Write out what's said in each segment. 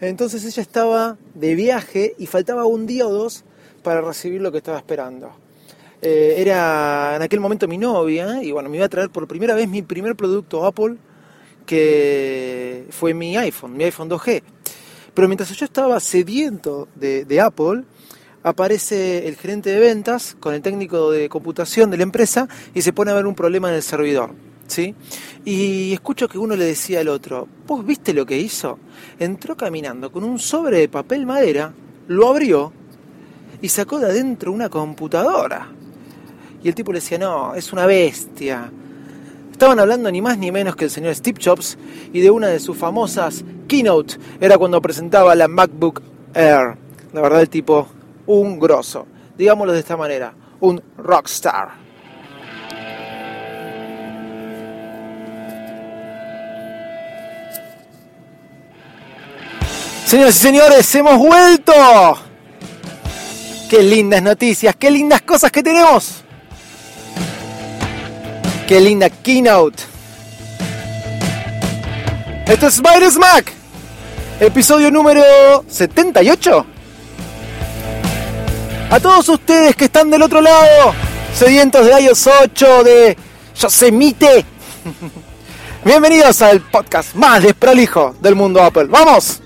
Entonces ella estaba de viaje y faltaba un día o dos para recibir lo que estaba esperando. Eh, era en aquel momento mi novia y bueno, me iba a traer por primera vez mi primer producto Apple, que fue mi iPhone, mi iPhone 2G. Pero mientras yo estaba sediento de, de Apple, aparece el gerente de ventas con el técnico de computación de la empresa y se pone a ver un problema en el servidor. ¿Sí? Y escucho que uno le decía al otro, ¿vos viste lo que hizo? Entró caminando con un sobre de papel madera, lo abrió y sacó de adentro una computadora. Y el tipo le decía, no, es una bestia. Estaban hablando ni más ni menos que el señor Steve Jobs y de una de sus famosas keynote. Era cuando presentaba la MacBook Air. La verdad el tipo, un grosso. Digámoslo de esta manera, un rockstar. Señoras y señores, hemos vuelto. Qué lindas noticias, qué lindas cosas que tenemos. Qué linda keynote. Esto es Virus Mac, episodio número 78. A todos ustedes que están del otro lado, sedientos de iOS 8, de Yosemite, bienvenidos al podcast más desprolijo del mundo Apple. ¡Vamos!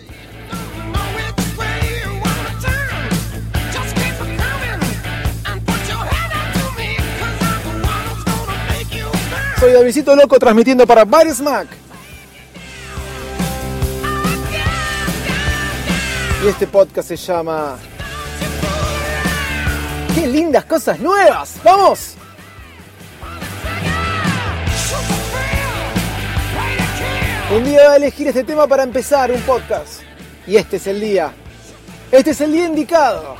Soy Davidito Loco transmitiendo para Virus Mac. Y este podcast se llama ¡Qué lindas cosas nuevas! ¡Vamos! Un día va a elegir este tema para empezar un podcast. Y este es el día. Este es el día indicado.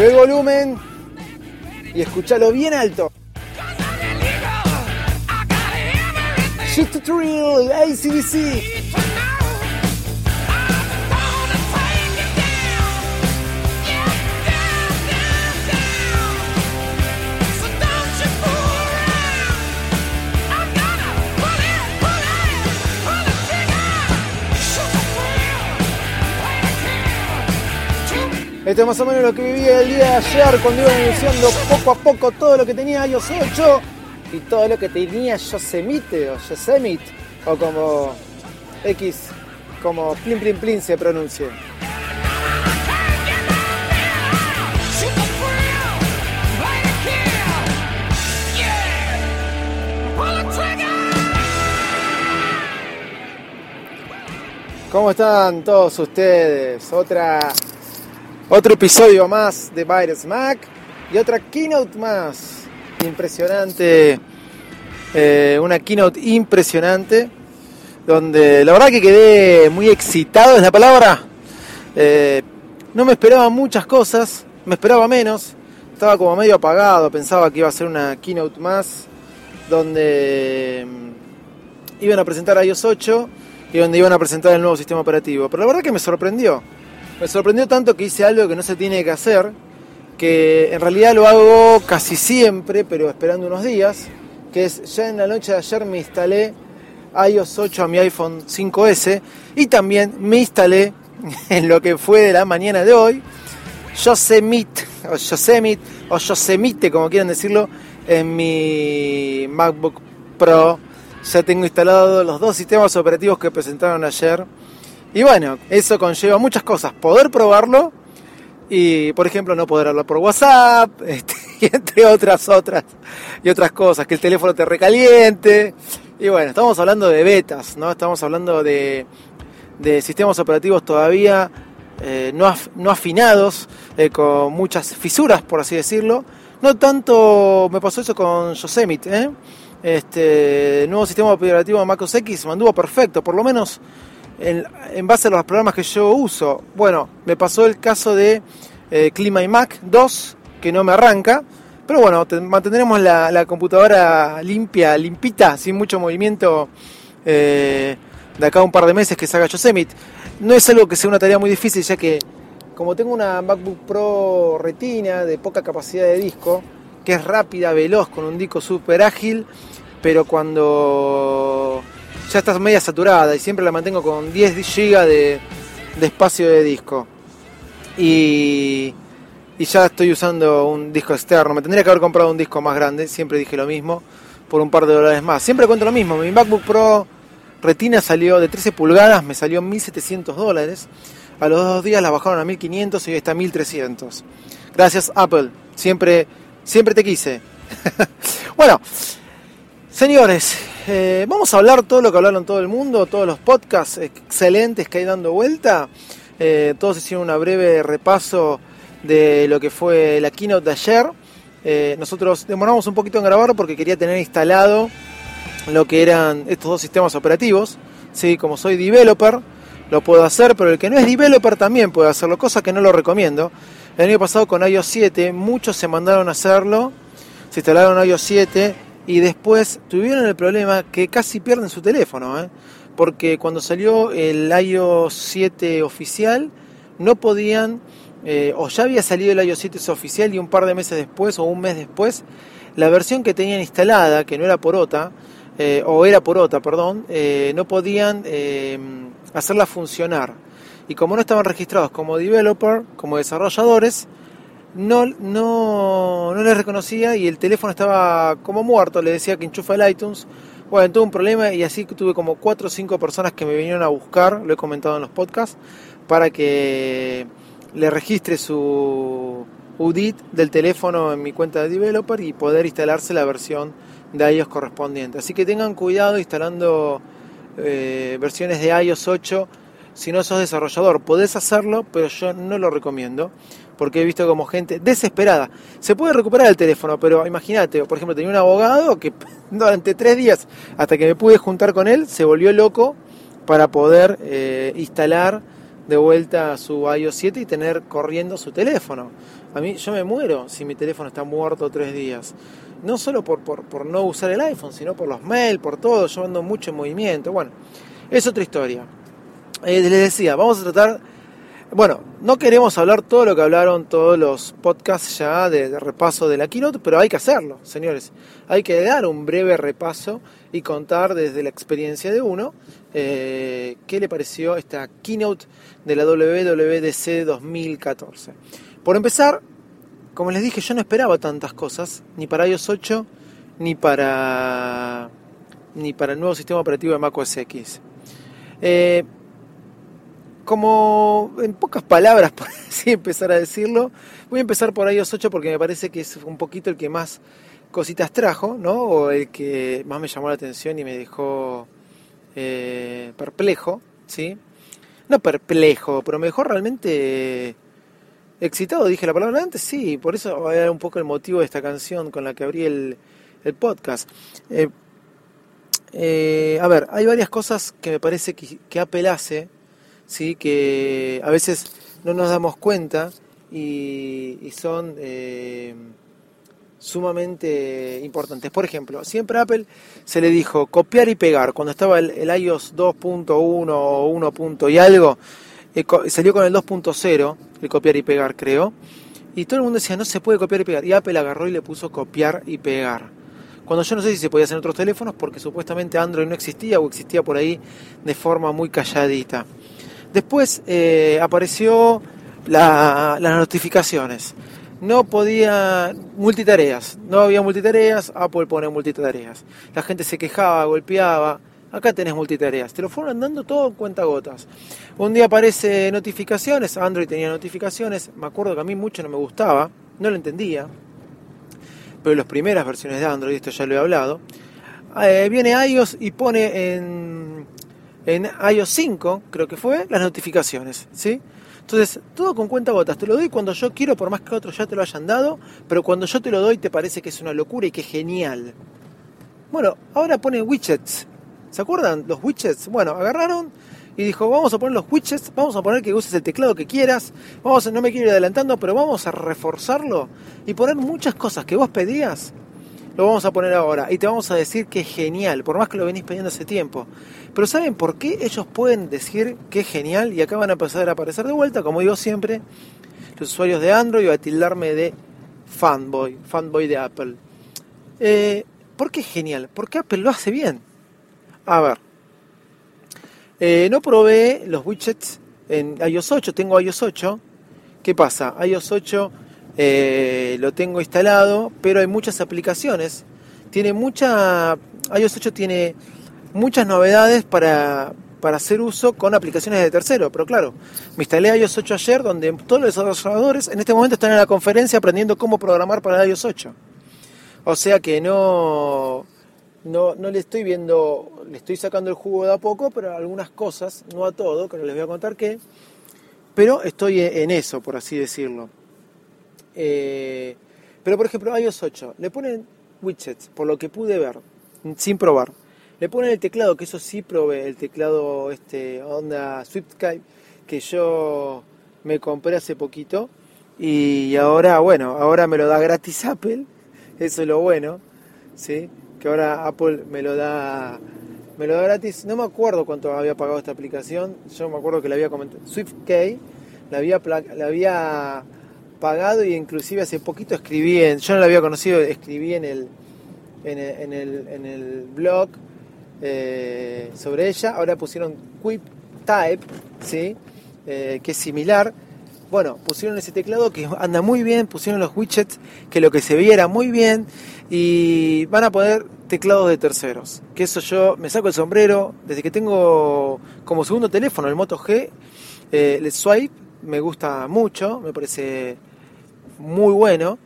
Sube el volumen y escúchalo bien alto. Shit to Thrill, ACDC. Esto es más o menos lo que viví el día de ayer cuando iba iniciando poco a poco todo lo que tenía iOS 8 y todo lo que tenía Yosemite o Yosemite o como X, como Plin Plin Plin se pronuncie. ¿Cómo están todos ustedes? Otra otro episodio más de Virus Mac y otra keynote más. Impresionante. Eh, una keynote impresionante. Donde la verdad que quedé muy excitado, es la palabra. Eh, no me esperaba muchas cosas, me esperaba menos. Estaba como medio apagado, pensaba que iba a ser una keynote más. Donde mm, iban a presentar iOS 8 y donde iban a presentar el nuevo sistema operativo. Pero la verdad que me sorprendió me sorprendió tanto que hice algo que no se tiene que hacer, que en realidad lo hago casi siempre, pero esperando unos días, que es ya en la noche de ayer me instalé iOS 8 a mi iPhone 5S y también me instalé en lo que fue de la mañana de hoy Yosemite o Yosemite o Yosemite como quieran decirlo en mi MacBook Pro. Ya tengo instalados los dos sistemas operativos que presentaron ayer y bueno, eso conlleva muchas cosas. Poder probarlo y, por ejemplo, no poder hablar por WhatsApp, este, entre otras, otras, y otras cosas, que el teléfono te recaliente. Y bueno, estamos hablando de betas, ¿no? Estamos hablando de, de sistemas operativos todavía eh, no, no, afinados, eh, con muchas fisuras, por así decirlo. No tanto me pasó eso con Yosemite. ¿eh? Este nuevo sistema operativo de Mac OS X me anduvo perfecto, por lo menos en, base a los programas que yo uso. Bueno, me pasó el caso de eh, Clima Mac 2, que no me arranca. Pero bueno, mantendremos la, la, computadora limpia, limpita, sin mucho movimiento eh, de acá a un par de meses que salga Yosemite. No es algo que sea una tarea muy difícil, ya que como tengo una MacBook Pro Retina de poca capacidad de disco, que es rápida, veloz, con un disco súper ágil, pero cuando ya está media saturada y siempre la mantengo con 10 GB de, espacio de disco. Y, y ya estoy usando un disco externo. Me tendría que haber comprado un disco más grande, siempre dije lo mismo, por un par de dólares más. Siempre cuento lo mismo, mi MacBook Pro Retina salió de 13 pulgadas, me salió 1700 dólares. A los dos días la bajaron a 1500 y hoy está a 1300. Gracias Apple, siempre, siempre te quise. bueno, señores, eh, vamos a hablar todo lo que hablaron todo el mundo, todos los podcasts excelentes que hay dando vuelta. Eh, todos hicieron un breve repaso de lo que fue la keynote de ayer. Eh, nosotros demoramos un poquito en grabar porque quería tener instalado lo que eran estos dos sistemas operativos. ¿sí? Como soy developer, lo puedo hacer, pero el que no es developer también puede hacerlo, cosa que no lo recomiendo. El año pasado con iOS 7 muchos se mandaron a hacerlo, se instalaron iOS 7 y después tuvieron el problema que casi pierden su teléfono. ¿eh? Porque cuando salió el iOS 7 oficial no podían, eh, o ya había salido el iOS 7 oficial y un par de meses después o un mes después, la versión que tenían instalada, que no era por OTA, eh, o era por OTA, perdón, eh, no podían hacerla funcionar. Y como no estaban registrados como developer, como desarrolladores, no, no, no les reconocía y el teléfono estaba como muerto, le decía que enchufa el iTunes. Bueno, tuve un problema y así tuve como 4 o 5 personas que me vinieron a buscar, lo he comentado en los podcasts, para que le registre su UDIT del teléfono en mi cuenta de developer y poder instalarse la versión de iOS correspondiente. Así que tengan cuidado instalando eh, versiones de iOS 8 si no sos desarrollador. Podés hacerlo, pero yo no lo recomiendo porque he visto como gente desesperada. Se puede recuperar el teléfono, pero imagínate, por ejemplo, tenía un abogado que durante tres días, hasta que me pude juntar con él, se volvió loco para poder eh, instalar de vuelta su iOS 7 y tener corriendo su teléfono. A mí yo me muero si mi teléfono está muerto tres días no solo por, por, no usar el iPhone, sino por los mails, por todo, yo ando mucho en movimiento. Bueno, es otra historia. Eh, les decía, vamos a tratar, bueno, no queremos hablar todo lo que hablaron todos los podcasts ya de, repaso de la keynote, pero hay que hacerlo, señores. Hay que dar un breve repaso y contar desde la experiencia de uno eh, qué le pareció esta keynote de la WWDC 2014. Por empezar, como les dije, yo no esperaba tantas cosas, ni para iOS 8, ni para, ni para el nuevo sistema operativo de macOS X. Eh, como en pocas palabras, por así empezar a decirlo, voy a empezar por iOS 8 porque me parece que es un poquito el que más cositas trajo, ¿no? O el que más me llamó la atención y me dejó eh, perplejo, ¿sí? No perplejo, pero me dejó realmente excitado, dije la palabra antes, sí, por eso era un poco el motivo de esta canción con la que abrí el, podcast. Eh, eh, a ver, hay varias cosas que me parece que, que Apple ¿sí? que a veces no nos damos cuenta y, son eh, sumamente importantes. Por ejemplo, siempre a Apple se le dijo copiar y pegar. Cuando estaba el, iOS 2.1 o 1. y algo, eh, salió con el 2.0, el copiar y pegar, creo. Y todo el mundo decía, no se puede copiar y pegar. Y Apple agarró y le puso copiar y pegar. Cuando yo no sé si se podía hacer en otros teléfonos, porque supuestamente Android no existía o existía por ahí de forma muy calladita. Después eh, apareció las notificaciones. No podía multitareas, no había multitareas, Apple pone multitareas. La gente se quejaba, golpeaba, Acá tenés multitareas. Te lo fueron dando todo en cuentagotas. Un día aparece notificaciones. Android tenía notificaciones. Me acuerdo que a mí mucho no me gustaba. No lo entendía. Pero las primeras versiones de Android, esto ya lo he hablado. Eh, viene iOS y pone en, en iOS 5, creo que fue, las notificaciones. ¿sí? Entonces, todo con cuenta gotas. Te lo doy cuando yo quiero, por más que otros ya te lo hayan dado, pero cuando yo te lo doy te parece que es una locura y que es genial. Bueno, ahora ponen widgets. ¿Se acuerdan los widgets? Bueno, agarraron y dijo, vamos a poner los widgets, vamos a poner que uses el teclado que quieras, vamos no me quiero ir adelantando, pero vamos a reforzarlo y poner muchas cosas que vos pedías, lo vamos a poner ahora y te vamos a decir que es genial, por más que lo venís pidiendo hace tiempo. Pero ¿saben por qué ellos pueden decir que es genial y acá van a empezar a aparecer de vuelta, como digo siempre, los usuarios de Android a tildarme de fanboy, fanboy de Apple? Eh, ¿Por qué es genial? Porque Apple lo hace bien. A ver, eh, no probé los widgets en iOS 8, tengo iOS 8. ¿Qué pasa? iOS 8 eh, lo tengo instalado, pero hay muchas aplicaciones. Tiene mucha. iOS 8 tiene muchas novedades para, para hacer uso con aplicaciones de tercero. Pero claro, me instalé iOS 8 ayer, donde todos los desarrolladores en este momento están en la conferencia aprendiendo cómo programar para iOS 8. O sea que no, no, no le estoy viendo, le estoy sacando el jugo de a poco, pero algunas cosas, no a todo, que no les voy a contar qué, pero estoy en eso, por así decirlo. Eh, pero por ejemplo, iOS 8, le ponen widgets, por lo que pude ver, sin probar. Le ponen el teclado, que eso sí probé, el teclado este onda SwiftSkype, que yo me compré hace poquito. Y ahora, bueno, ahora me lo da gratis Apple, eso es lo bueno, ¿sí? Que ahora Apple me lo da me lo da gratis. No me acuerdo cuánto había pagado esta aplicación. Yo me acuerdo que la había comentado. SwiftKey la había, la había pagado y inclusive hace poquito escribí en, yo no la había conocido, escribí en el, en el, en el, blog eh, sobre ella, ahora pusieron Quip Type, ¿sí? Eh, que es similar. Bueno, pusieron ese teclado que anda muy bien, pusieron los widgets que lo que se veía era muy bien y van a poner teclados de terceros. Que eso yo me saco el sombrero desde que tengo como segundo teléfono el Moto G, eh, el Swipe me gusta mucho, me parece muy bueno.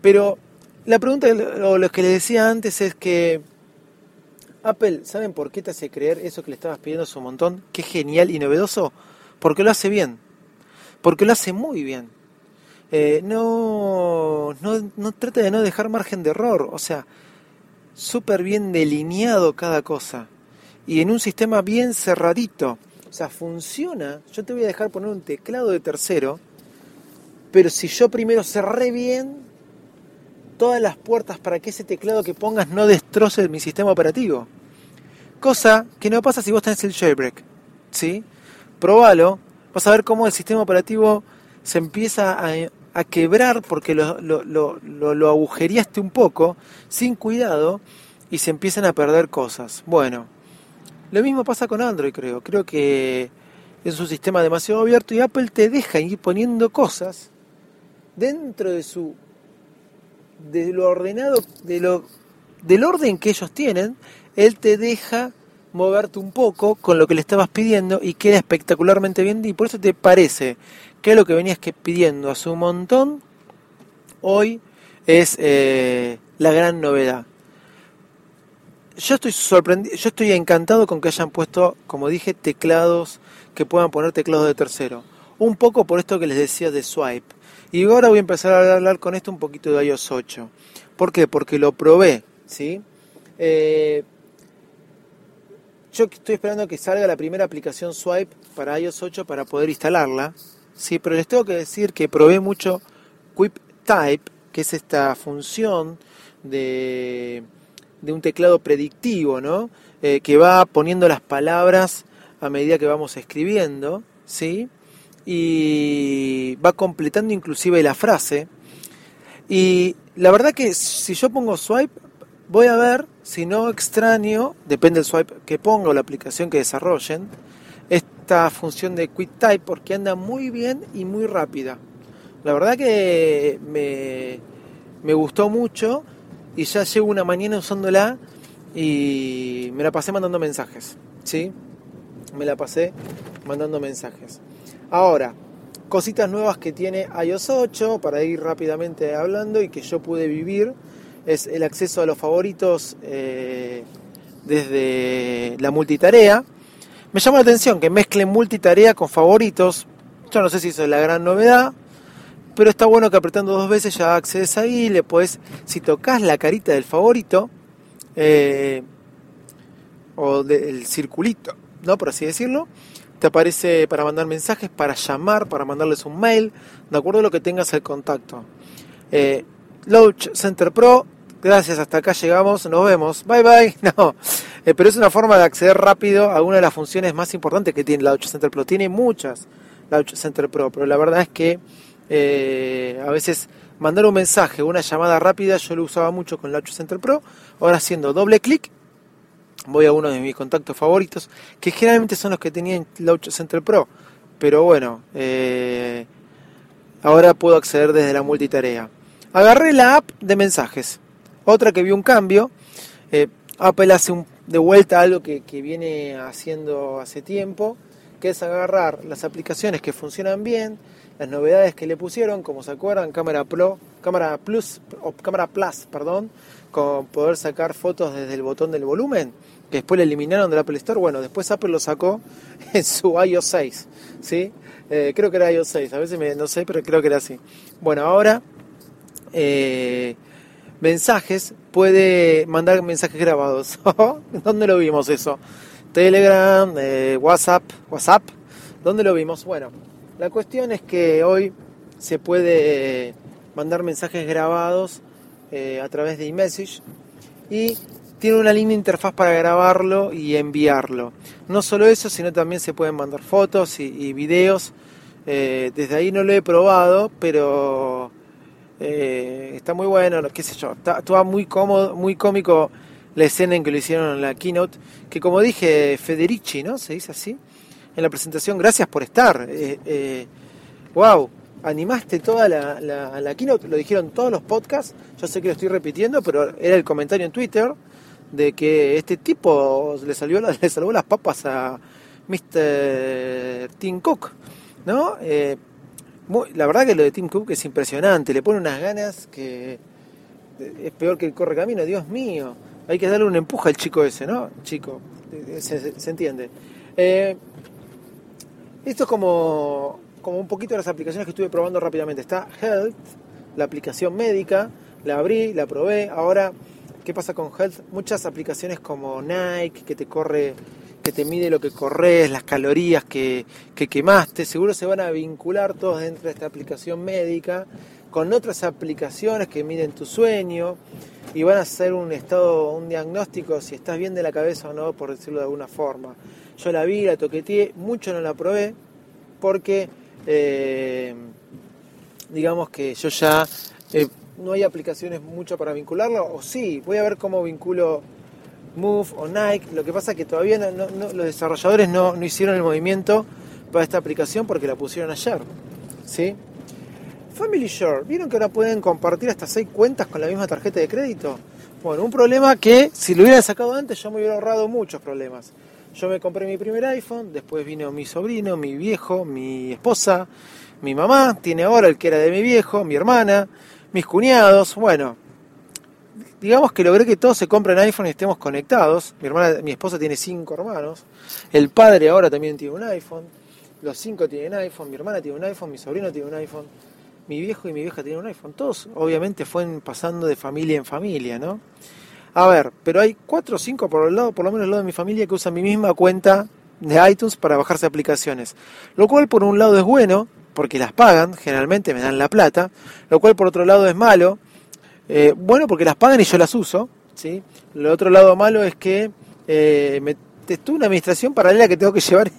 Pero la pregunta o lo que les decía antes es que Apple, ¿saben por qué te hace creer eso que le estabas pidiendo hace un montón? Que genial y novedoso. Porque lo hace bien. Porque lo hace muy bien. Eh, no, no, no trata de no dejar margen de error. O sea, súper bien delineado cada cosa. Y en un sistema bien cerradito. O sea, funciona. Yo te voy a dejar poner un teclado de tercero pero si yo primero cerré bien todas las puertas para que ese teclado que pongas no destroce mi sistema operativo. Cosa que no pasa si vos tenés el jailbreak. ¿Sí? Probalo. Vas a ver cómo el sistema operativo se empieza a, quebrar porque lo, lo, lo, lo, agujereaste un poco sin cuidado y se empiezan a perder cosas. Bueno, lo mismo pasa con Android, creo. Creo que es un sistema demasiado abierto y Apple te deja ir poniendo cosas dentro de su de lo ordenado de lo del orden que ellos tienen él te deja moverte un poco con lo que le estabas pidiendo y queda espectacularmente bien. Y por eso te parece que lo que venías que pidiendo hace un montón hoy es eh, la gran novedad. Yo estoy sorprendido yo estoy encantado con que hayan puesto como dije teclados que puedan poner teclados de tercero. Un poco por esto que les decía de swipe y ahora voy a empezar a hablar con esto un poquito de iOS 8. ¿Por qué? Porque lo probé, ¿sí? Eh, yo estoy esperando que salga la primera aplicación Swipe para iOS 8 para poder instalarla, ¿sí? Pero les tengo que decir que probé mucho Quip Type, que es esta función de, de un teclado predictivo, ¿no? Eh, que va poniendo las palabras a medida que vamos escribiendo, ¿sí? Y va completando inclusive la frase. Y la verdad que si yo pongo swipe, voy a ver, si no extraño, depende del swipe que ponga o la aplicación que desarrollen, esta función de Quick Type porque anda muy bien y muy rápida. La verdad que me, me gustó mucho y ya llevo una mañana usándola y me la pasé mandando mensajes, ¿sí? Me la pasé mandando mensajes. Ahora, cositas nuevas que tiene iOS 8 para ir rápidamente hablando y que yo pude vivir es el acceso a los favoritos eh, desde la multitarea. Me llama la atención que mezclen multitarea con favoritos. Yo no sé si eso es la gran novedad, pero está bueno que apretando dos veces ya accedes ahí, le puedes, si tocas la carita del favorito, eh, o del circulito, ¿no? Por así decirlo, te aparece para mandar mensajes, para llamar, para mandarles un mail, de acuerdo a lo que tengas el contacto. Eh, Launch Center Pro, gracias, hasta acá llegamos, nos vemos, bye bye. No, eh, pero es una forma de acceder rápido a una de las funciones más importantes que tiene Launch Center Pro. Tiene muchas Launch Center Pro, pero la verdad es que eh, a veces mandar un mensaje, una llamada rápida, yo lo usaba mucho con Launch Center Pro. Ahora haciendo doble clic, voy a uno de mis contactos favoritos, que generalmente son los que tenían Launch Center Pro. Pero bueno, eh, ahora puedo acceder desde la multitarea. Agarré la app de mensajes, otra que vio un cambio. Eh, Apple hace un, de vuelta algo que, que viene haciendo hace tiempo, que es agarrar las aplicaciones que funcionan bien, las novedades que le pusieron, como se acuerdan, cámara Pro, cámara Plus o cámara Plus, perdón, con poder sacar fotos desde el botón del volumen, que después le eliminaron del Apple Store. Bueno, después Apple lo sacó en su iOS 6, ¿sí? Eh, creo que era iOS 6, a veces me, no sé, pero creo que era así. Bueno, ahora eh, mensajes puede mandar mensajes grabados. ¿Dónde lo vimos eso? Telegram, eh, WhatsApp, WhatsApp. ¿Dónde lo vimos? Bueno, la cuestión es que hoy se puede mandar mensajes grabados a través de iMessage y tiene una linda interfaz para grabarlo y enviarlo. No solo eso, sino también se pueden mandar fotos y, videos. Eh, desde ahí no lo he probado, pero eh, está muy bueno, qué sé yo. Está, muy cómodo, muy cómico la escena en que lo hicieron en la keynote, que como dije, Federici, ¿no? Se dice así en la presentación. Gracias por estar. Eh, eh, wow, animaste toda la, keynote, lo dijeron todos los podcasts. Yo sé que lo estoy repitiendo, pero era el comentario en Twitter de que este tipo le, salió, le salvó las papas a Mr. Tim Cook. ¿no? Eh, la verdad que lo de Tim Cook es impresionante, le pone unas ganas que es peor que el corre camino, Dios mío. Hay que darle un empuje al chico ese, ¿no? Chico, se, entiende. Eh, esto es como, como un poquito de las aplicaciones que estuve probando rápidamente. Está Health, la aplicación médica, la abrí, la probé. Ahora, ¿qué pasa con Health? Muchas aplicaciones como Nike, que te corre, que te mide lo que corres, las calorías que, que quemaste, seguro se van a vincular todos dentro de esta aplicación médica con otras aplicaciones que miden tu sueño y van a hacer un estado, un diagnóstico si estás bien de la cabeza o no, por decirlo de alguna forma. Yo la vi, la toqueteé, mucho no la probé porque eh, digamos que yo ya eh, no hay aplicaciones mucho para vincularlo, o sí, voy a ver cómo vinculo Move o Nike. Lo que pasa es que todavía los desarrolladores no, no, hicieron el movimiento para esta aplicación porque la pusieron ayer. ¿sí? Family Share, ¿vieron que ahora pueden compartir hasta seis cuentas con la misma tarjeta de crédito? Bueno, un problema que si lo hubiera sacado antes yo me hubiera ahorrado muchos problemas. Yo me compré mi primer iPhone, después vino mi sobrino, mi viejo, mi esposa, mi mamá, tiene ahora el que era de mi viejo, mi hermana, mis cuñados, bueno, digamos que logré que todos se compren iPhone y estemos conectados. Mi hermana, mi esposa tiene cinco hermanos, el padre ahora también tiene un iPhone, los cinco tienen iPhone, mi hermana tiene un iPhone, mi sobrino tiene un iPhone, mi viejo y mi vieja tienen un iPhone. Todos obviamente fueron pasando de familia en familia, ¿no? A ver, pero hay cuatro o cinco por el lado, por lo menos el lado de mi familia, que usan mi misma cuenta de iTunes para bajarse aplicaciones. Lo cual por un lado es bueno, porque las pagan, generalmente me dan la plata. Lo cual por otro lado es malo. Eh, bueno, porque las pagan y yo las uso. ¿sí? Lo otro lado malo es que eh, me testó una administración paralela que tengo que llevar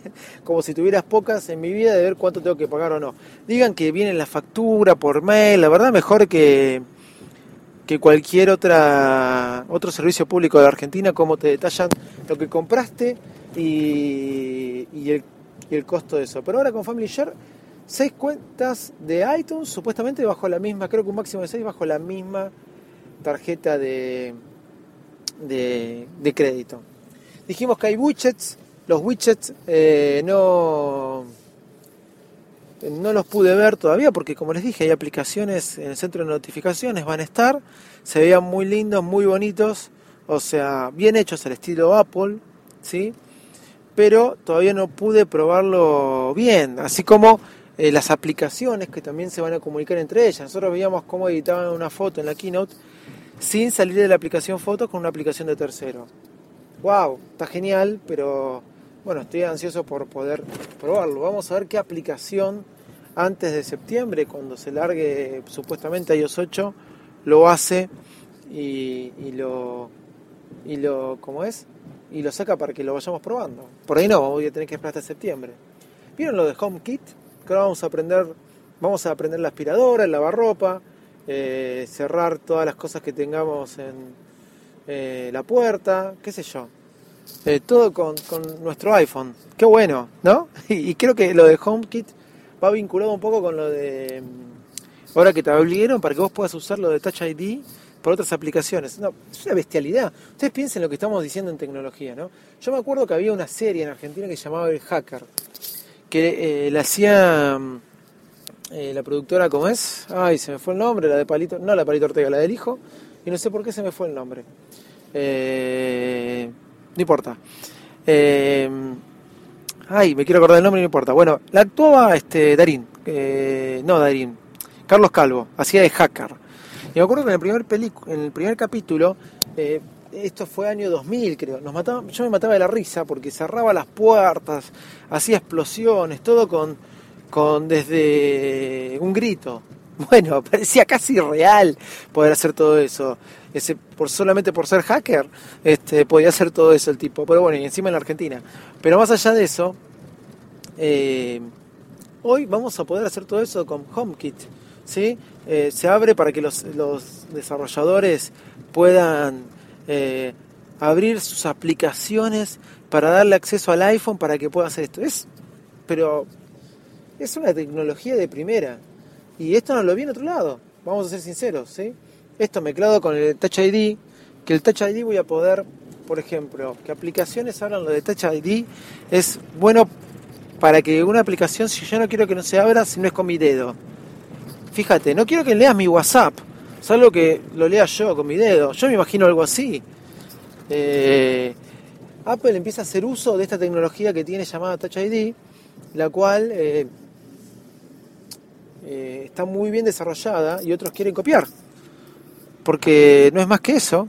como si tuvieras pocas en mi vida de ver cuánto tengo que pagar o no. Digan que viene la factura por mail, la verdad mejor que que cualquier otra otro servicio público de Argentina, como te detallan lo que compraste y, el, el, costo de eso. Pero ahora con Family Share, seis cuentas de iTunes, supuestamente bajo la misma, creo que un máximo de seis bajo la misma tarjeta de, de, de crédito. Dijimos que hay widgets, los widgets eh, no no los pude ver todavía porque como les dije hay aplicaciones en el centro de notificaciones, van a estar, se veían muy lindos, muy bonitos, o sea, bien hechos al estilo Apple, ¿sí? Pero todavía no pude probarlo bien, así como eh, las aplicaciones que también se van a comunicar entre ellas. Nosotros veíamos cómo editaban una foto en la keynote sin salir de la aplicación foto con una aplicación de tercero. ¡Wow! Está genial, pero bueno, estoy ansioso por poder probarlo. Vamos a ver qué aplicación antes de septiembre, cuando se largue supuestamente iOS 8, lo hace y, lo y lo ¿cómo es? y lo saca para que lo vayamos probando. Por ahí no, voy a tener que esperar hasta septiembre. ¿Vieron lo de HomeKit? Que vamos a aprender, vamos a aprender la aspiradora, el lavarropa, eh, cerrar todas las cosas que tengamos en eh, la puerta, qué sé yo. Eh, todo con, nuestro iPhone. Qué bueno, ¿no? Y, creo que lo de HomeKit va vinculado un poco con lo de... Mm, ahora que te obligaron para que vos puedas usar lo de Touch ID por otras aplicaciones. No, es una bestialidad. Ustedes piensen lo que estamos diciendo en tecnología, ¿no? Yo me acuerdo que había una serie en Argentina que se llamaba El Hacker, que eh, la hacía mm, eh, la productora, ¿cómo es? Ay, se me fue el nombre, la de Palito, no la Palito Ortega, la del hijo, y no sé por qué se me fue el nombre. Eh, no importa. ay, me quiero acordar el nombre, no importa. Bueno, la actuaba este Darín, no Darín, Carlos Calvo, hacía de hacker. Y me acuerdo que en el primer, en el primer capítulo, esto fue año 2000 creo, nos mataba, yo me mataba de la risa porque cerraba las puertas, hacía explosiones, todo con, con desde un grito. Bueno, parecía casi real poder hacer todo eso. Ese, por, solamente por ser hacker, este, podía hacer todo eso el tipo. Pero bueno, y encima en la Argentina. Pero más allá de eso, eh, hoy vamos a poder hacer todo eso con HomeKit. ¿sí? Eh, se abre para que los, desarrolladores puedan eh, abrir sus aplicaciones para darle acceso al iPhone para que pueda hacer esto. Es, pero es una tecnología de primera. Y esto no lo vi en otro lado, vamos a ser sinceros. Esto mezclado con el Touch ID, que el Touch ID voy a poder, por ejemplo, que aplicaciones hablan lo de Touch ID, es bueno para que una aplicación, si yo no quiero que no se abra, si no es con mi dedo Fíjate, no quiero que leas mi WhatsApp, salvo que lo lea yo con mi dedo. Yo me imagino algo así. Eh, Apple empieza a hacer uso de esta tecnología que tiene llamada Touch ID, la cual eh, eh, está muy bien desarrollada y otros quieren copiar. Porque no es más que eso.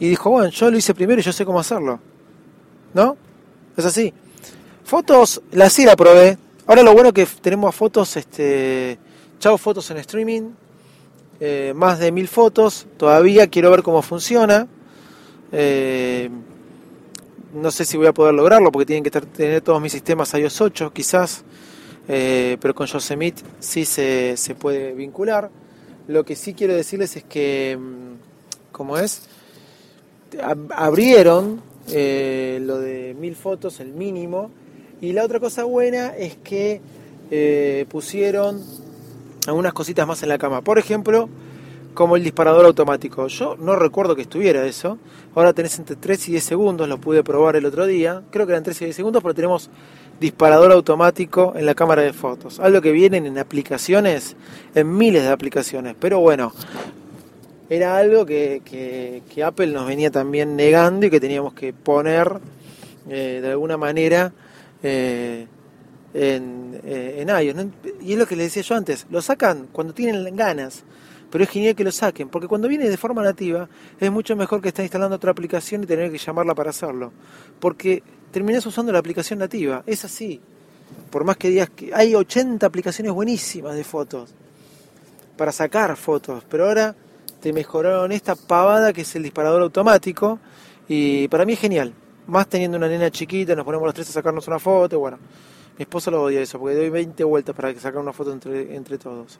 Y dijo, bueno, yo lo hice primero y yo sé cómo hacerlo. ¿No? Es así. Fotos, la sí la probé. Ahora lo bueno que tenemos fotos este, Chao fotos en streaming, eh, más de mil fotos, todavía quiero ver cómo funciona. Eh, no sé si voy a poder lograrlo porque tienen que tener todos mis sistemas iOS 8 quizás, eh, pero con Yosemite sí se, se, puede vincular. Lo que sí quiero decirles es que, mm, como es, abrieron lo de mil fotos, el mínimo, y la otra cosa buena es que pusieron algunas cositas más en la cama. Por ejemplo, como el disparador automático. Yo no recuerdo que estuviera eso. Ahora tenés entre 3 y 10 segundos, lo pude probar el otro día. Creo que eran 3 y 10 segundos, pero tenemos disparador automático en la cámara de fotos. Algo que vienen en aplicaciones, en miles de aplicaciones. Pero bueno, era algo que, Apple nos venía también negando y que teníamos que poner eh, de alguna manera. Eh, en, eh, en iOS. Y es lo que les decía yo antes, lo sacan cuando tienen ganas, pero es genial que lo saquen, porque cuando viene de forma nativa es mucho mejor que estar instalando otra aplicación y tener que llamarla para hacerlo, porque terminás usando la aplicación nativa, es así. Por más que digas que hay 80 aplicaciones buenísimas de fotos para sacar fotos, pero ahora te mejoraron esta pavada que es el disparador automático y para mí es genial. Más teniendo una nena chiquita, nos ponemos los tres a sacarnos una foto, bueno. Mi esposa lo odia eso, porque doy 20 vueltas para que sacar una foto entre, entre todos.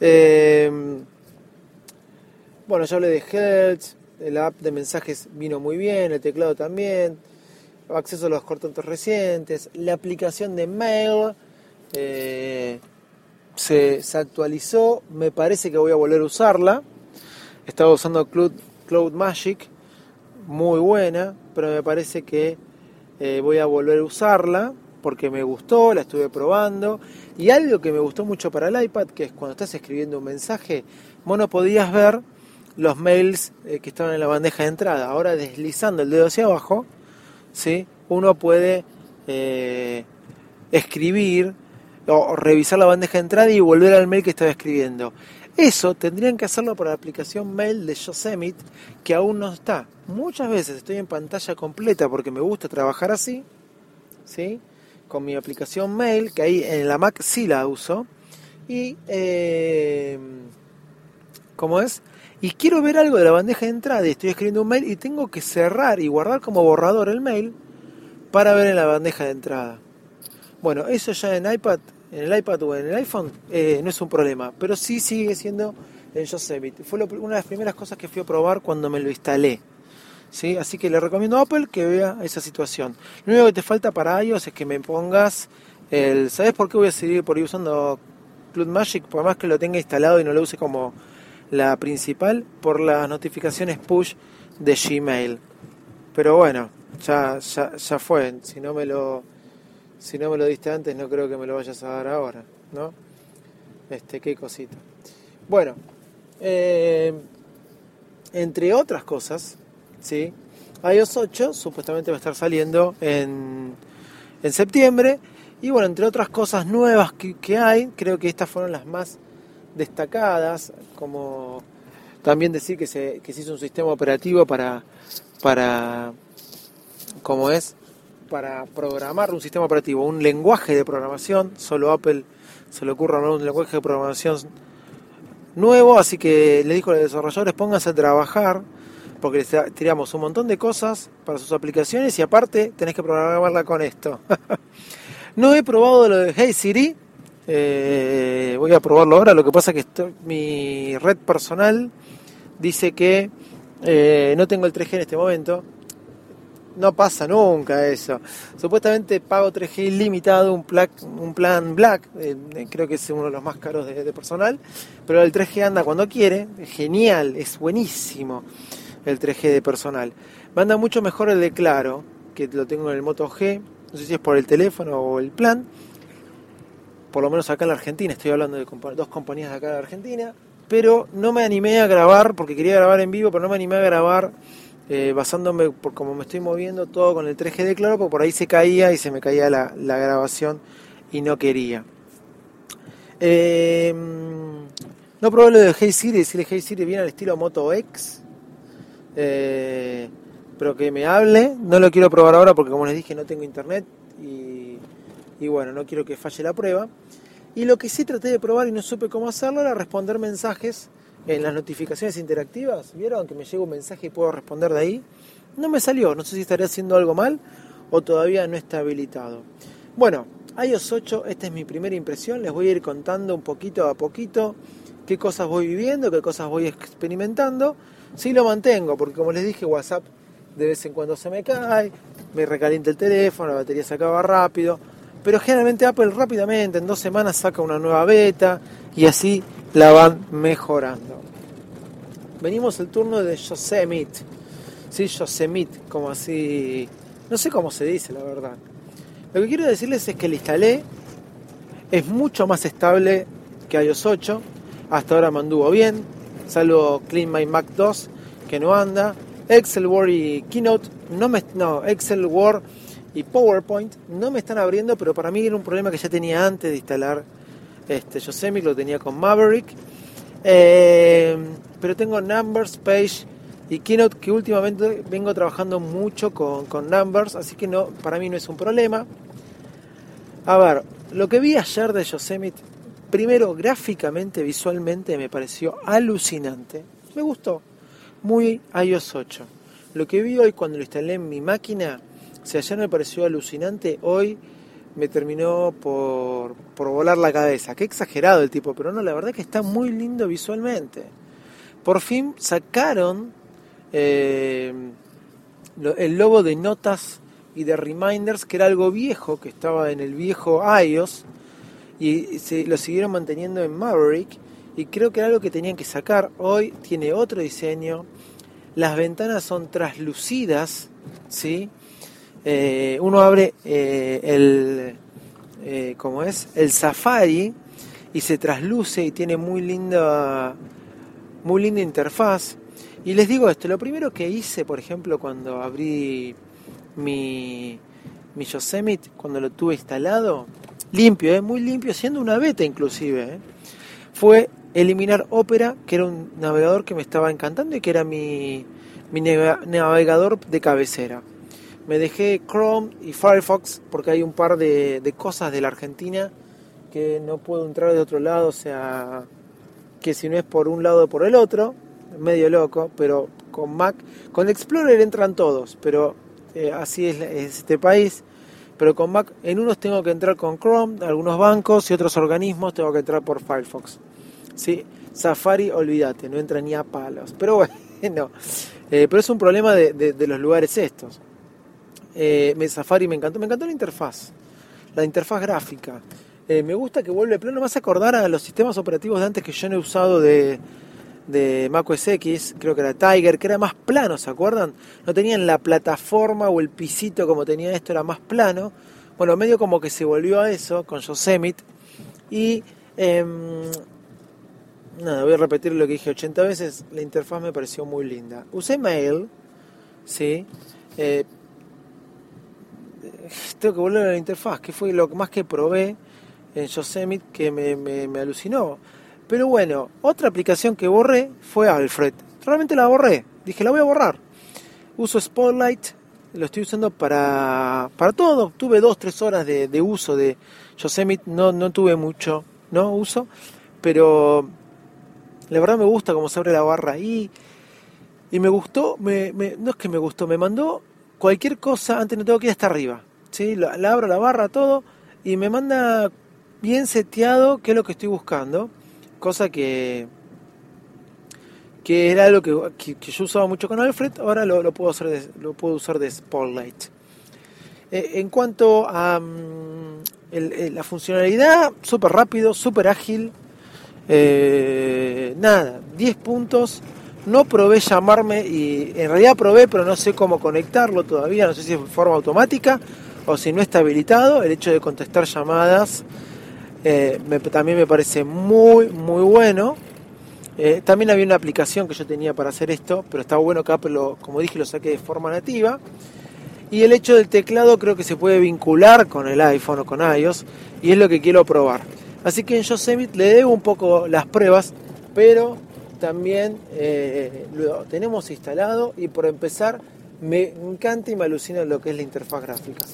Eh, bueno, ya hablé de Health, la app de mensajes vino muy bien, el teclado también, acceso a los cortantes recientes, la aplicación de mail eh, se, actualizó, me parece que voy a volver a usarla. Estaba usando Cloud, Cloud Magic, muy buena, pero me parece que eh, voy a volver a usarla porque me gustó, la estuve probando. Y algo que me gustó mucho para el iPad, que es cuando estás escribiendo un mensaje, vos no podías ver los mails eh, que estaban en la bandeja de entrada. Ahora deslizando el dedo hacia abajo, ¿sí? uno puede eh, escribir o revisar la bandeja de entrada y volver al mail que estaba escribiendo. Eso tendrían que hacerlo por la aplicación mail de Yosemite, que aún no está. Muchas veces estoy en pantalla completa porque me gusta trabajar así, ¿sí? Con mi aplicación mail, que ahí en la Mac sí la uso. Y, eh, ¿cómo es? Y quiero ver algo de la bandeja de entrada y estoy escribiendo un mail y tengo que cerrar y guardar como borrador el mail para ver en la bandeja de entrada. Bueno, eso ya en iPad en el iPad o en el iPhone eh, no es un problema, pero sí sigue siendo en Yosemite. Fue una de las primeras cosas que fui a probar cuando me lo instalé. ¿Sí? Así que le recomiendo a Apple que vea esa situación. Lo único que te falta para iOS es que me pongas el... ¿Sabes por qué voy a seguir por ahí usando Cloud Magic? Por más que lo tenga instalado y no lo use como la principal, por las notificaciones push de Gmail. Pero bueno, ya, ya, ya fue. Si no me lo si no me lo diste antes, no creo que me lo vayas a dar ahora, ¿no? Este, qué cosita. Bueno, eh, entre otras cosas, ¿sí? iOS 8 supuestamente va a estar saliendo en, en septiembre. Y bueno, entre otras cosas nuevas que, hay, creo que estas fueron las más destacadas, como también decir que se, que se hizo un sistema operativo para, para, como es, para programar un sistema operativo, un lenguaje de programación, solo Apple se le ocurre un lenguaje de programación nuevo, así que le dijo a los desarrolladores pónganse a trabajar, porque les tiramos un montón de cosas para sus aplicaciones y aparte tenés que programarla con esto. no he probado lo de Hey Siri, eh, voy a probarlo ahora, lo que pasa es que mi red personal dice que eh, no tengo el 3G en este momento, no pasa nunca eso. Supuestamente pago 3G ilimitado, un, un plan Black, eh, creo que es uno de los más caros de, personal, pero el 3G anda cuando quiere, genial, es buenísimo el 3G de personal. Me anda mucho mejor el de Claro, que lo tengo en el Moto G, no sé si es por el teléfono o el plan, por lo menos acá en la Argentina, estoy hablando de dos compañías de acá de Argentina, pero no me animé a grabar, porque quería grabar en vivo, pero no me animé a grabar eh, basándome por cómo me estoy moviendo todo con el 3G de claro, porque por ahí se caía y se me caía la, grabación y no quería. Eh, no probé lo de Hey Siri, decirle Hey Siri viene al estilo Moto X, eh, pero que me hable, no lo quiero probar ahora porque como les dije no tengo internet y, bueno, no quiero que falle la prueba. Y lo que sí traté de probar y no supe cómo hacerlo era responder mensajes en las notificaciones interactivas, ¿vieron que me llega un mensaje y puedo responder de ahí? No me salió, no sé si estaré haciendo algo mal o todavía no está habilitado. Bueno, iOS 8, esta es mi primera impresión, les voy a ir contando un poquito a poquito qué cosas voy viviendo, qué cosas voy experimentando. Sí lo mantengo, porque como les dije, WhatsApp de vez en cuando se me cae, me recalienta el teléfono, la batería se acaba rápido, pero generalmente Apple rápidamente, en dos semanas saca una nueva beta y así la van mejorando. Venimos el turno de Yosemite. Sí, Yosemite, como así. No sé cómo se dice, la verdad. Lo que quiero decirles es que el instalé. Es mucho más estable que iOS 8. Hasta ahora me anduvo bien. Salvo Clean My Mac 2, que no anda. Excel, Word y Keynote. No, me, no, Excel, Word y PowerPoint no me están abriendo, pero para mí era un problema que ya tenía antes de instalar este, Yosemite lo tenía con Maverick. Eh, pero tengo Numbers, Page y Keynote que últimamente vengo trabajando mucho con, Numbers, así que no, para mí no es un problema. A ver, lo que vi ayer de Yosemite, primero gráficamente, visualmente me pareció alucinante. Me gustó. Muy iOS 8. Lo que vi hoy cuando lo instalé en mi máquina, si ayer me pareció alucinante, hoy me terminó por, volar la cabeza. Qué exagerado el tipo, pero no, la verdad que está muy lindo visualmente. Por fin sacaron eh, el logo de notas y de reminders, que era algo viejo, que estaba en el viejo iOS, y se, lo siguieron manteniendo en Maverick, y creo que era algo que tenían que sacar. Hoy tiene otro diseño, las ventanas son traslucidas, ¿sí? Eh, uno abre eh, el, eh, como es, el Safari y se trasluce y tiene muy linda, muy linda interfaz. Y les digo esto, lo primero que hice, por ejemplo, cuando abrí mi, mi Yosemite, cuando lo tuve instalado, limpio, ¿eh? muy limpio, siendo una beta inclusive, ¿eh? fue eliminar Opera, que era un navegador que me estaba encantando y que era mi, mi navegador de cabecera. Me dejé Chrome y Firefox porque hay un par de, de cosas de la Argentina que no puedo entrar de otro lado, o sea, que si no es por un lado por el otro, medio loco, pero con Mac, con Explorer entran todos, pero eh, así es, este país. Pero con Mac, en unos tengo que entrar con Chrome, algunos bancos y otros organismos tengo que entrar por Firefox. ¿sí? Safari, olvídate, no entra ni a palos. Pero bueno, eh, pero es un problema de, los lugares estos. Eh, Safari me encantó, me encantó la interfaz, la interfaz gráfica. Eh, me gusta que vuelve plano, más a acordar a los sistemas operativos de antes que yo no he usado de, de Mac OS X, creo que era Tiger, que era más plano, ¿se acuerdan? No tenían la plataforma o el pisito como tenía esto, era más plano. Bueno, medio como que se volvió a eso con Yosemite. Y em, nada, voy a repetir lo que dije 80 veces. La interfaz me pareció muy linda. Usé Mail, sí. Eh, tengo que volver a la interfaz, que fue lo más que probé en Yosemite que me, me alucinó. Pero bueno, otra aplicación que borré fue Alfred. Realmente la borré. Dije, la voy a borrar. Uso Spotlight, lo estoy usando para, para todo. Tuve dos, tres horas de, uso de Yosemite, no, no tuve mucho ¿no? uso, pero la verdad me gusta cómo se abre la barra ahí. Y me gustó, me, no es que me gustó, me mandó cualquier cosa, antes no tengo que ir hasta arriba. ¿sí? La, abro la barra, todo, y me manda bien seteado qué es lo que estoy buscando cosa que que era algo que, que, yo usaba mucho con Alfred, ahora lo, puedo, hacer lo puedo usar de Spotlight. Eh, en cuanto a mm, la funcionalidad, súper rápido, súper ágil, eh, nada, 10 puntos. No probé llamarme y en realidad probé, pero no sé cómo conectarlo todavía, no sé si es de forma automática o si no está habilitado. El hecho de contestar llamadas eh, también me parece muy, muy bueno. Eh, también había una aplicación que yo tenía para hacer esto, pero estaba bueno que Apple, como dije, lo saqué de forma nativa. Y el hecho del teclado creo que se puede vincular con el iPhone o con iOS y es lo que quiero probar. Así que en Yosemite le debo un poco las pruebas, pero también eh, lo tenemos instalado y por empezar me encanta y me alucina lo que es la interfaz gráfica.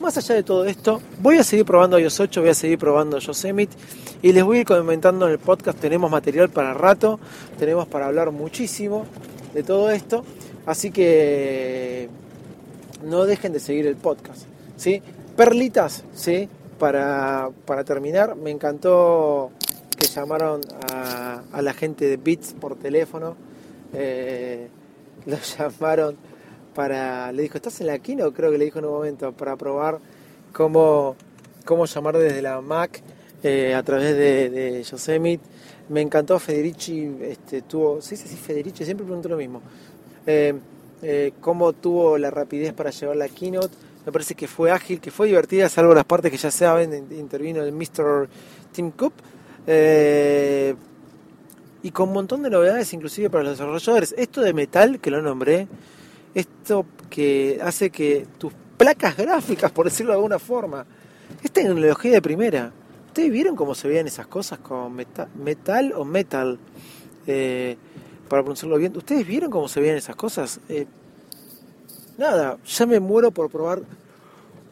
Más allá de todo esto, voy a seguir probando iOS 8, voy a seguir probando Yosemite y les voy a ir comentando en el podcast. Tenemos material para rato, tenemos para hablar muchísimo de todo esto, así que no dejen de seguir el podcast. ¿sí? Perlitas, ¿sí? para, para terminar, me encantó que llamaron a, la gente de Beats por teléfono. Eh, llamaron le dijo, ¿estás en la o Creo que le dijo en un momento, para probar cómo, cómo llamar desde la Mac eh, a través de, Yosemite. Me encantó Federici, este, tuvo, sí, sí, sí, Federici, siempre pregunto lo mismo. Eh, eh, cómo tuvo la rapidez para llevar la keynote. Me parece que fue ágil, que fue divertida, salvo las partes que ya saben, intervino el Mr. Tim Cook. y con un montón de novedades, inclusive para los desarrolladores. Esto de metal, que lo nombré, esto que hace que tus placas gráficas, por decirlo de alguna forma, es tecnología de primera. ¿Ustedes vieron cómo se veían esas cosas con metal, o metal? Eh, para pronunciarlo bien. ¿Ustedes vieron cómo se veían esas cosas? Eh, nada, ya me muero por probar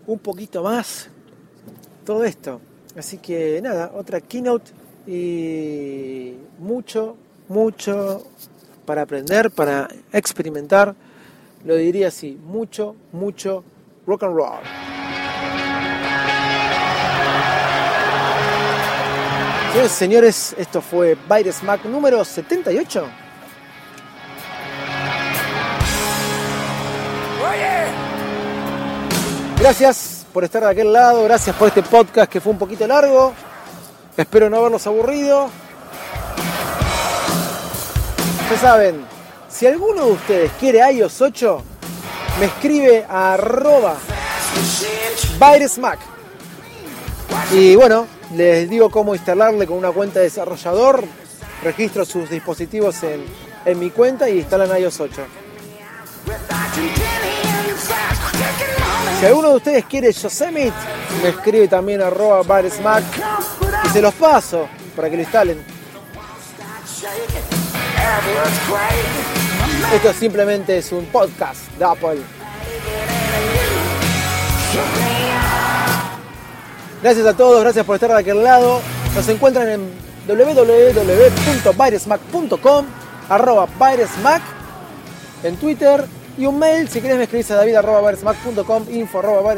un poquito más todo esto. Así que nada, otra keynote y mucho, mucho para aprender, para experimentar lo diría así, mucho, mucho rock and roll. Señores, señores, esto fue Virus Mac número 78. Gracias por estar de aquel lado, gracias por este podcast que fue un poquito largo. Espero no haberlos aburrido. Ustedes saben, si alguno de ustedes quiere iOS 8, me escribe a arroba Y bueno, les digo cómo instalarle con una cuenta de desarrollador. Registro sus dispositivos en, en mi cuenta y instalan iOS 8. Si alguno de ustedes quiere Yosemite, me escribe también arroba baresmack y se los paso para que lo instalen. Esto simplemente es un podcast de Apple. Gracias a todos, gracias por estar de aquel lado. Nos encuentran en www.byresmack.com, arroba byresmack en Twitter y un mail si querés me escribís a david.byresmack.com, info arroba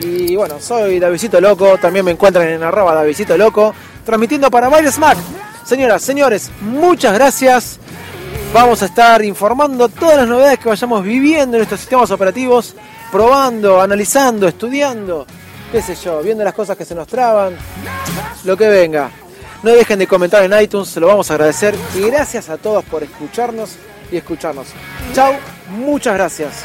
y bueno, soy Davidito Loco, también me encuentran en arroba Davidito Loco, transmitiendo para Byresmack. Señoras, señores, muchas gracias. Vamos a estar informando todas las novedades que vayamos viviendo en nuestros sistemas operativos, probando, analizando, estudiando, qué sé yo, viendo las cosas que se nos traban, lo que venga. No dejen de comentar en iTunes, se lo vamos a agradecer. Y gracias a todos por escucharnos y escucharnos. Chao, muchas gracias.